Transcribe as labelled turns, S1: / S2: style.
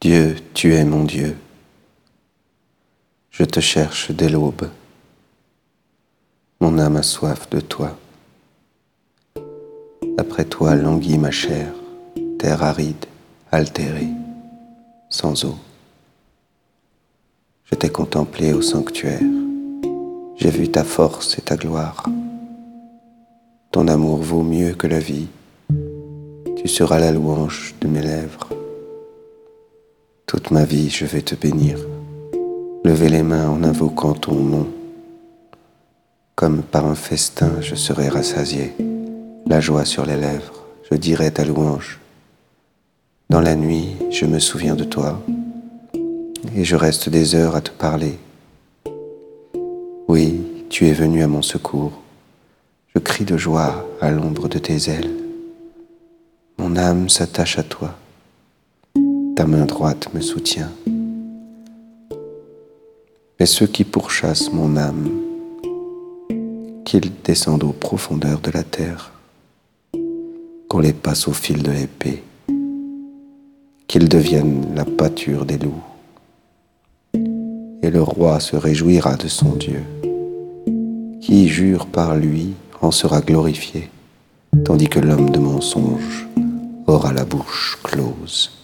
S1: Dieu, tu es mon Dieu. Je te cherche dès l'aube. Mon âme a soif de toi. Après toi languit ma chair, terre aride, altérée, sans eau. Je t'ai contemplé au sanctuaire. J'ai vu ta force et ta gloire. Ton amour vaut mieux que la vie. Tu seras la louange de mes lèvres. Toute ma vie, je vais te bénir. Lever les mains en invoquant ton nom. Comme par un festin, je serai rassasié, la joie sur les lèvres, je dirai ta louange. Dans la nuit, je me souviens de toi et je reste des heures à te parler. Oui, tu es venu à mon secours. Je crie de joie à l'ombre de tes ailes. Mon âme s'attache à toi. Ta main droite me soutient. Mais ceux qui pourchassent mon âme, qu'ils descendent aux profondeurs de la terre, qu'on les passe au fil de l'épée, qu'ils deviennent la pâture des loups et le roi se réjouira de son Dieu. Qui jure par lui en sera glorifié, tandis que l'homme de mensonge aura la bouche close.